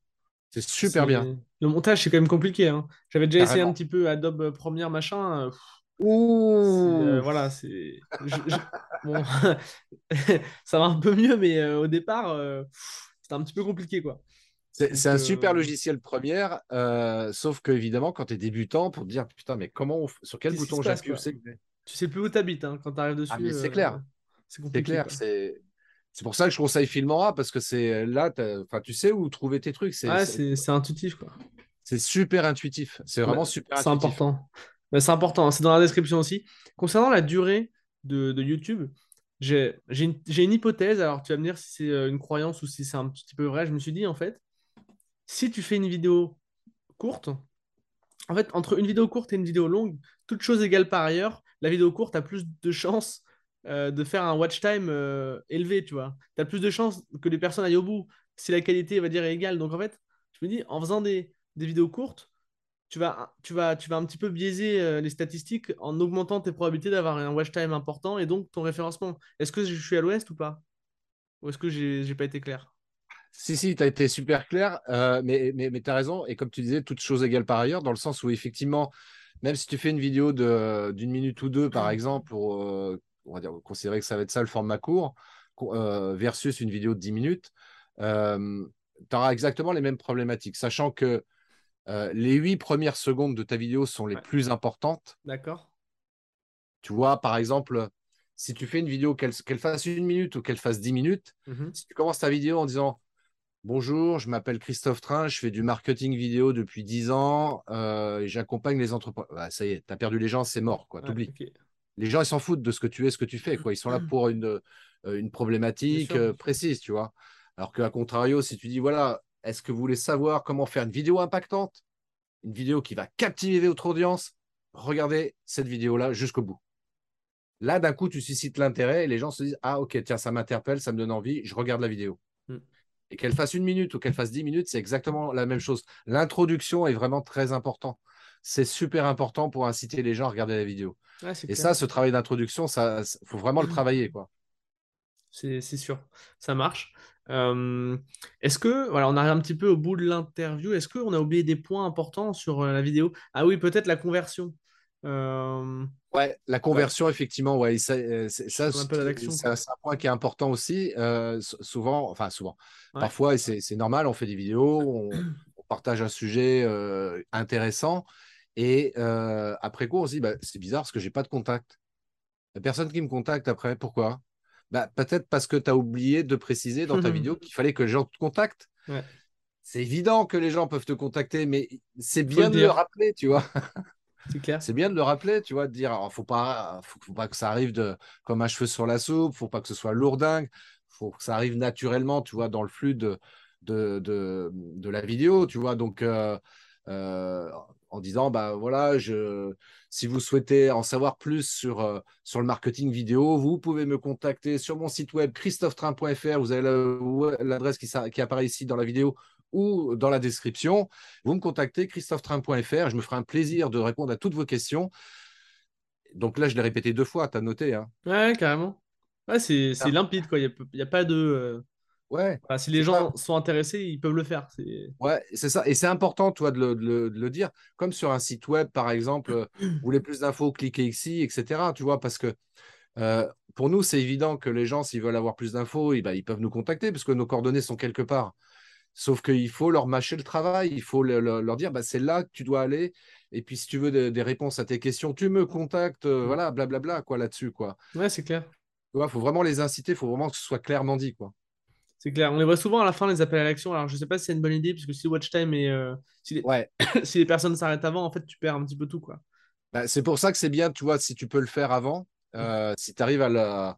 Speaker 2: C'est super bien.
Speaker 1: Le montage, c'est quand même compliqué. Hein. J'avais déjà essayé un petit peu Adobe Premiere, machin.
Speaker 2: Ouh.
Speaker 1: voilà, c'est. <laughs> ça va un peu mieux, mais au départ, c'était un petit peu compliqué, quoi.
Speaker 2: C'est un super logiciel première, sauf que évidemment, quand tu es débutant, pour te dire putain, mais comment, sur quel bouton j'appuie
Speaker 1: Tu sais plus où tu habites hein, quand tu arrives dessus.
Speaker 2: Ah, mais c'est clair. C'est clair. C'est pour ça que je conseille Filmora parce que c'est là, enfin, tu sais où trouver tes trucs.
Speaker 1: C'est c'est intuitif, quoi.
Speaker 2: C'est super intuitif. C'est vraiment super
Speaker 1: C'est important. c'est important. C'est dans la description aussi. Concernant la durée de, de YouTube, j'ai une, une, hypothèse. Alors, tu vas me dire si c'est euh, une croyance ou si c'est un petit peu vrai. Je me suis dit, en fait, si tu fais une vidéo courte, en fait, entre une vidéo courte et une vidéo longue, toute chose égale par ailleurs, la vidéo courte a plus de chances euh, de faire un watch time euh, élevé, tu vois. Tu as plus de chances que les personnes aillent au bout si la qualité, va dire, est égale. Donc, en fait, je me dis, en faisant des, vidéos courtes, tu vas, tu, vas, tu vas un petit peu biaiser euh, les statistiques en augmentant tes probabilités d'avoir un watch time important et donc ton référencement. Est-ce que je suis à l'ouest ou pas? Ou est-ce que j'ai pas été clair?
Speaker 2: Si, si, tu as été super clair, euh, mais, mais, mais tu as raison. Et comme tu disais, toutes choses égales par ailleurs, dans le sens où effectivement, même si tu fais une vidéo d'une minute ou deux, par exemple, pour euh, on va dire, considérer que ça va être ça le format court, euh, versus une vidéo de 10 minutes, tu auras exactement les mêmes problématiques, sachant que les huit premières secondes de ta vidéo sont les plus importantes.
Speaker 1: D'accord.
Speaker 2: Tu vois, par exemple, si tu fais une vidéo, qu'elle fasse une minute ou qu'elle fasse 10 minutes, mmh si tu commences ta vidéo en disant Bonjour, je m'appelle Christophe Train, je fais du marketing vidéo depuis 10 ans euh, et j'accompagne les entrepreneurs. Bah, ça y est, tu as perdu les gens, c'est mort, quoi. T'oublies. Les gens, ils s'en foutent de ce que tu es, ce que tu fais, quoi. Ils sont là <clears throat> pour une, euh, une problématique euh, précise, tu vois. Alors qu'à contrario, si tu dis, voilà, est-ce que vous voulez savoir comment faire une vidéo impactante, une vidéo qui va captiver votre audience, regardez cette vidéo-là jusqu'au bout. Là, d'un coup, tu suscites l'intérêt et les gens se disent, ah ok, tiens, ça m'interpelle, ça me donne envie, je regarde la vidéo. Hmm et qu'elle fasse une minute ou qu'elle fasse dix minutes, c'est exactement la même chose. L'introduction est vraiment très important. C'est super important pour inciter les gens à regarder la vidéo. et ça, ce travail d'introduction, ça, faut vraiment le <clears throat> travailler, quoi.
Speaker 1: C'est sûr, ça marche. Euh, est-ce que, voilà, on arrive un petit peu au bout de l'interview. Est-ce qu'on a oublié des points importants sur euh, la vidéo? Ah oui, peut-être la conversion.
Speaker 2: Euh, ouais, la conversion, effectivement, ouais, ça, euh, c'est, ça, c'est, un point qui est important aussi. Euh, souvent, enfin souvent, parfois, c'est, normal, on fait des vidéos, on, partage un sujet intéressant, et après quoi, on se dit, bah, c'est bizarre parce que j'ai pas de contact. La personne qui me contacte après, pourquoi? Bah, Peut-être parce que tu as oublié de préciser dans ta <laughs> vidéo qu'il fallait que les gens te contactent. C'est évident que les gens peuvent te contacter, mais c'est bien de le rappeler, tu vois. C'est bien de le rappeler, tu vois, de dire, il faut pas, faut, pas que ça arrive comme un cheveu sur la soupe, faut pas que ce soit lourdingue, faut que ça arrive naturellement, tu vois, dans le flux de, la vidéo, tu vois. Donc, euh, euh, en disant, bah voilà, je, si vous souhaitez en savoir plus sur, euh, le marketing vidéo, vous pouvez me contacter sur mon site web christophetrain.fr. Vous avez l'adresse qui apparaît ici dans la vidéo ou dans la description. Vous me contactez christophetrain.fr. Je me ferai un plaisir de répondre à toutes vos questions. Donc là, je l'ai répété deux fois, tu as noté. Hein.
Speaker 1: Ouais, carrément. Ouais, c'est limpide, quoi. Il n'y a, pas de. Euh,
Speaker 2: ouais.
Speaker 1: si les gens sont intéressés, ils peuvent le faire.
Speaker 2: Ouais, c'est ça. Et c'est important, toi, de le, dire. Comme sur un site web, par exemple, euh, vous voulez plus d'infos, cliquez ici, etc. Tu vois, parce que euh, pour nous, c'est évident que les gens, s'ils veulent avoir plus d'infos, eh ben, ils peuvent nous contacter, parce que nos coordonnées sont quelque part. Sauf qu'il faut leur mâcher le travail, il faut leur dire bah, c'est là que tu dois aller. Et puis, si tu veux des, réponses à tes questions, tu me contactes, euh, mmh. voilà, blablabla, quoi, là-dessus, quoi.
Speaker 1: Ouais, c'est clair.
Speaker 2: Il faut vraiment les inciter, il faut vraiment que ce soit clairement dit, quoi.
Speaker 1: C'est clair. On les voit souvent à la fin, les appels à l'action. Alors, je ne sais pas si c'est une bonne idée, puisque si watch time et euh, si, les... Ouais. <coughs> si les personnes s'arrêtent avant, en fait, tu perds un petit peu tout, quoi.
Speaker 2: Bah, c'est pour ça que c'est bien, tu vois, si tu peux le faire avant, mmh. euh, si tu arrives à, la,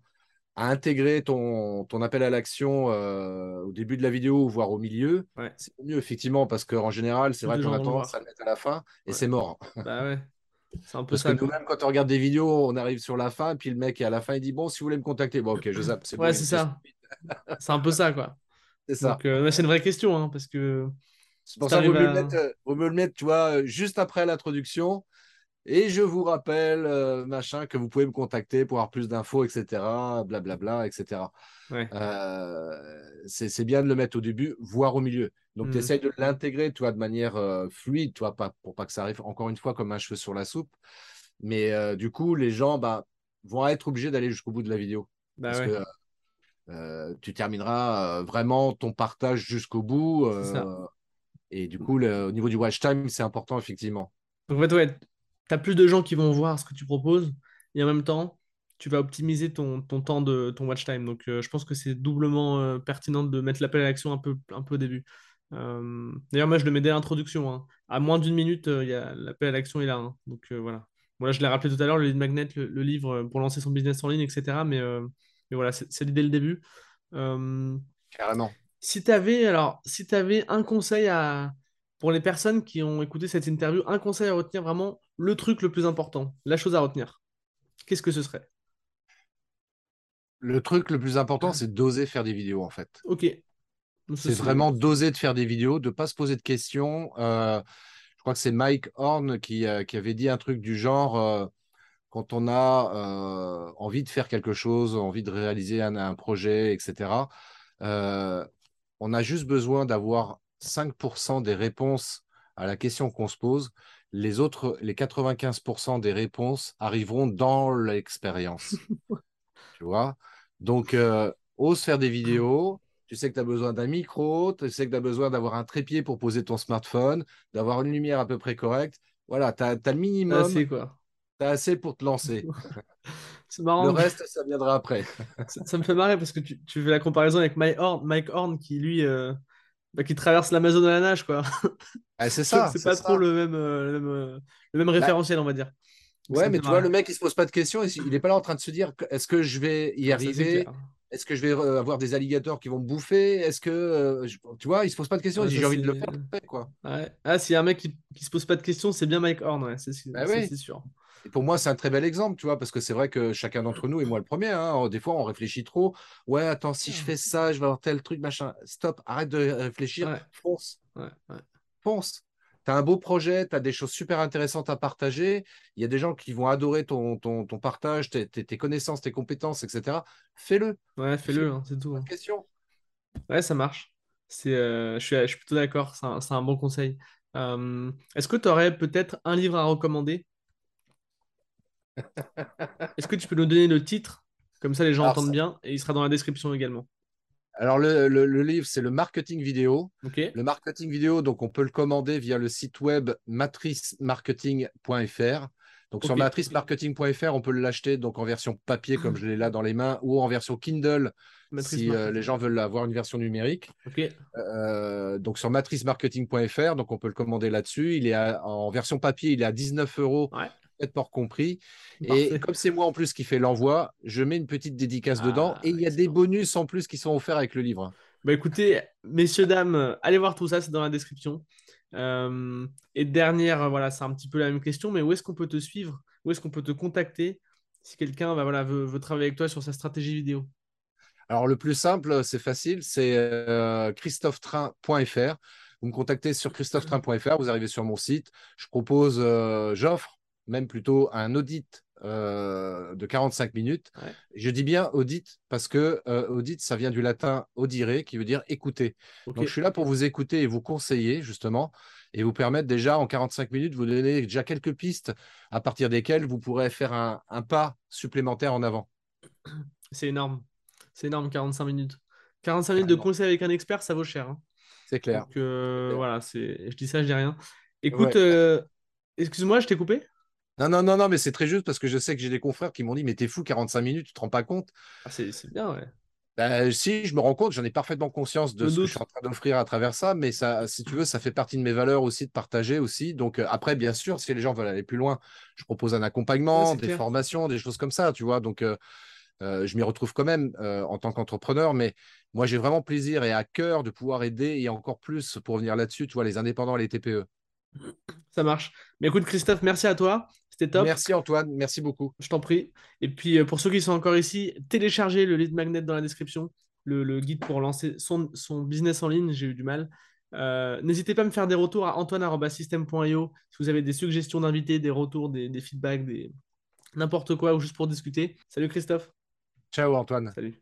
Speaker 2: à intégrer ton, ton appel à l'action euh, au début de la vidéo, voire au milieu, c'est mieux effectivement parce qu'en général, c'est vrai qu'on a tendance à le mettre à la fin et c'est mort. <laughs>
Speaker 1: Bah ouais.
Speaker 2: C'est un peu parce que nous-mêmes, quand on regarde des vidéos, on arrive sur la fin, puis le mec est à la fin, il dit Bon, si vous voulez me contacter, bon, ok, je zappe.
Speaker 1: C'est ouais, c'est ça. c'est un peu ça, quoi. <laughs>
Speaker 2: C'est ça.
Speaker 1: Euh, c'est une vraie question, hein, parce que.
Speaker 2: C'est pour ça qu'il vaut, mieux le mettre, tu vois, juste après l'introduction. Et je vous rappelle, euh, machin, que vous pouvez me contacter pour avoir plus d'infos, etc. Blablabla, etc. Euh, c'est bien de le mettre au début, voire au milieu. Donc, mmh. tu essayes de l'intégrer, tu vois, de manière euh, fluide, tu vois, pas, pour pas que ça arrive encore une fois comme un cheveu sur la soupe. Mais du coup, les gens bah, vont être obligés d'aller jusqu'au bout de la vidéo. Bah parce que tu termineras vraiment ton partage jusqu'au bout. Et du coup, au niveau du watch time, c'est important, effectivement.
Speaker 1: Donc, en fait, ouais, tu as plus de gens qui vont voir ce que tu proposes, et en même temps, tu vas optimiser ton, temps de ton watch time. Donc, je pense que c'est doublement pertinent de mettre l'appel à l'action un peu, un peu au début. Euh, d'ailleurs, moi, je le mets dès l'introduction. Hein. À moins d'une minute, euh, l'appel à l'action est là. Hein. Donc euh, voilà. Voilà, je l'ai rappelé tout à l'heure, le lead magnet, le, livre pour lancer son business en ligne, etc. Mais, mais voilà, c'est l'idée le début.
Speaker 2: Carrément.
Speaker 1: Si tu avais, alors, si tu avais un conseil à, pour les personnes qui ont écouté cette interview, un conseil à retenir, vraiment le truc le plus important, la chose à retenir, qu'est-ce que ce serait?
Speaker 2: Le truc le plus important, c'est d'oser faire des vidéos, en fait.
Speaker 1: Ok.
Speaker 2: C'est vraiment d'oser de faire des vidéos, de ne pas se poser de questions. Euh, je crois que c'est Mike Horn qui, euh, qui, avait dit un truc du genre euh, quand on a envie de faire quelque chose, envie de réaliser un, projet, etc., on a juste besoin d'avoir 5% des réponses à la question qu'on se pose. Les autres, les 95% des réponses arriveront dans l'expérience. <laughs> tu vois? Donc, ose faire des vidéos tu sais que tu as besoin d'un micro, tu sais que tu as besoin d'avoir un trépied pour poser ton smartphone, d'avoir une lumière à peu près correcte. Voilà, tu as, le minimum.
Speaker 1: Assez, quoi.
Speaker 2: Tu as assez pour te lancer. <laughs> C'est marrant. Le reste, ça viendra après.
Speaker 1: ça, me fait marrer parce que tu, fais la comparaison avec Mike Horn, Mike Horn qui, lui, euh, bah, qui traverse l'Amazon à la nage, quoi.
Speaker 2: Ah, c'est <laughs> ça.
Speaker 1: c'est pas trop le même, euh, le même, euh, le même bah, référentiel, on va dire.
Speaker 2: ouais, mais tu vois, le mec, il se pose pas de questions. Il n'est pas là en train de se dire est-ce que je vais y arriver? est-ce que je vais euh, avoir des alligators qui vont me bouffer? Est-ce que. Euh, tu vois, il se pose pas de questions. j'ai envie de le faire, quoi.
Speaker 1: Ouais. Ah, s'il y a un mec qui, qui se pose pas de questions, c'est bien Mike Horn, c'est
Speaker 2: bah sûr. Et pour moi, c'est un très bel exemple, tu vois, parce que c'est vrai que chacun d'entre nous, et moi le premier, hein, des fois, on réfléchit trop. Ouais, attends, si je fais ça, je vais avoir tel truc, machin. Stop, arrête de réfléchir, fonce. Fonce tu as un beau projet, tu as des choses super intéressantes à partager, il y a des gens qui vont adorer ton, ton, ton partage, tes, tes, connaissances, tes compétences, etc. Fais-le.
Speaker 1: Ouais, fais-le, hein, c'est tout. Hein.
Speaker 2: Question.
Speaker 1: Ouais, ça marche. C'est, euh, je, suis, je suis plutôt d'accord, c'est un, un, bon conseil. Euh, est-ce que tu aurais peut-être un livre à recommander? Est-ce que tu peux nous donner le titre? Comme ça, les gens entendent bien et il sera dans la description également.
Speaker 2: Alors, le, livre, c'est le marketing vidéo. Le marketing vidéo, donc on peut le commander via le site web matricemarketing.fr. Donc, sur matricemarketing.fr, on peut l'acheter donc en version papier, comme je l'ai là dans les mains, ou en version Kindle, si euh, les gens veulent avoir une version numérique. Euh, donc, sur matricemarketing.fr, donc on peut le commander là-dessus. Il est en version papier, il est à 19 euros pas compris. Et comme c'est moi en plus qui fais l'envoi, je mets une petite dédicace dedans ah, et il y a des bonus en plus qui sont offerts avec le livre.
Speaker 1: Bah écoutez, messieurs, dames, allez voir tout ça, c'est dans la description. Euh, et dernière, voilà, c'est un petit peu la même question, mais où est-ce qu'on peut te suivre? Où est-ce qu'on peut te contacter si quelqu'un bah, voilà, veut, travailler avec toi sur sa stratégie vidéo?
Speaker 2: Alors le plus simple, c'est facile, c'est euh, christophetrain.fr. Vous me contactez sur christophetrain.fr, vous arrivez sur mon site. Je propose, euh, j'offre même plutôt un audit euh, de 45 minutes. Je dis bien audit parce que euh, audit, ça vient du latin audire, qui veut dire écouter. Donc, je suis là pour vous écouter et vous conseiller, justement, et vous permettre déjà, en 45 minutes, vous donner déjà quelques pistes à partir desquelles vous pourrez faire un, pas supplémentaire en avant.
Speaker 1: C'est énorme. C'est énorme, 45 minutes. 45 minutes de conseil avec un expert, ça vaut cher. Hein.
Speaker 2: C'est clair.
Speaker 1: Donc, euh, voilà, je dis ça, je dis rien. Écoute, excuse-moi, je t'ai coupé
Speaker 2: non, non, non, non, mais c'est très juste parce que je sais que j'ai des confrères qui m'ont dit Mais t'es fou, 45 minutes, tu te rends pas compte
Speaker 1: ah, C'est bien, ouais.
Speaker 2: Ben, si, je me rends compte, j'en ai parfaitement conscience de ce que je suis en train d'offrir à travers ça, mais ça, si tu veux, ça fait partie de mes valeurs aussi de partager aussi. Donc euh, après, bien sûr, si les gens veulent aller plus loin, je propose un accompagnement, des formations, des choses comme ça, tu vois. Donc euh, euh, je m'y retrouve quand même en tant qu'entrepreneur, mais moi j'ai vraiment plaisir et à cœur de pouvoir aider et encore plus pour venir là-dessus, tu vois, les indépendants et les TPE.
Speaker 1: Ça marche. Mais écoute, Christophe, merci à toi. C'était top.
Speaker 2: Merci Antoine, merci beaucoup.
Speaker 1: Je t'en prie. Et puis euh, pour ceux qui sont encore ici, téléchargez le lead magnet dans la description, le, guide pour lancer son, business en ligne. J'ai eu du mal. Euh, n'hésitez pas à me faire des retours à antoine.system.io si vous avez des suggestions d'invités, des retours, des, des feedbacks, des... n'importe quoi ou juste pour discuter. Salut Christophe.
Speaker 2: Ciao Antoine.
Speaker 1: Salut.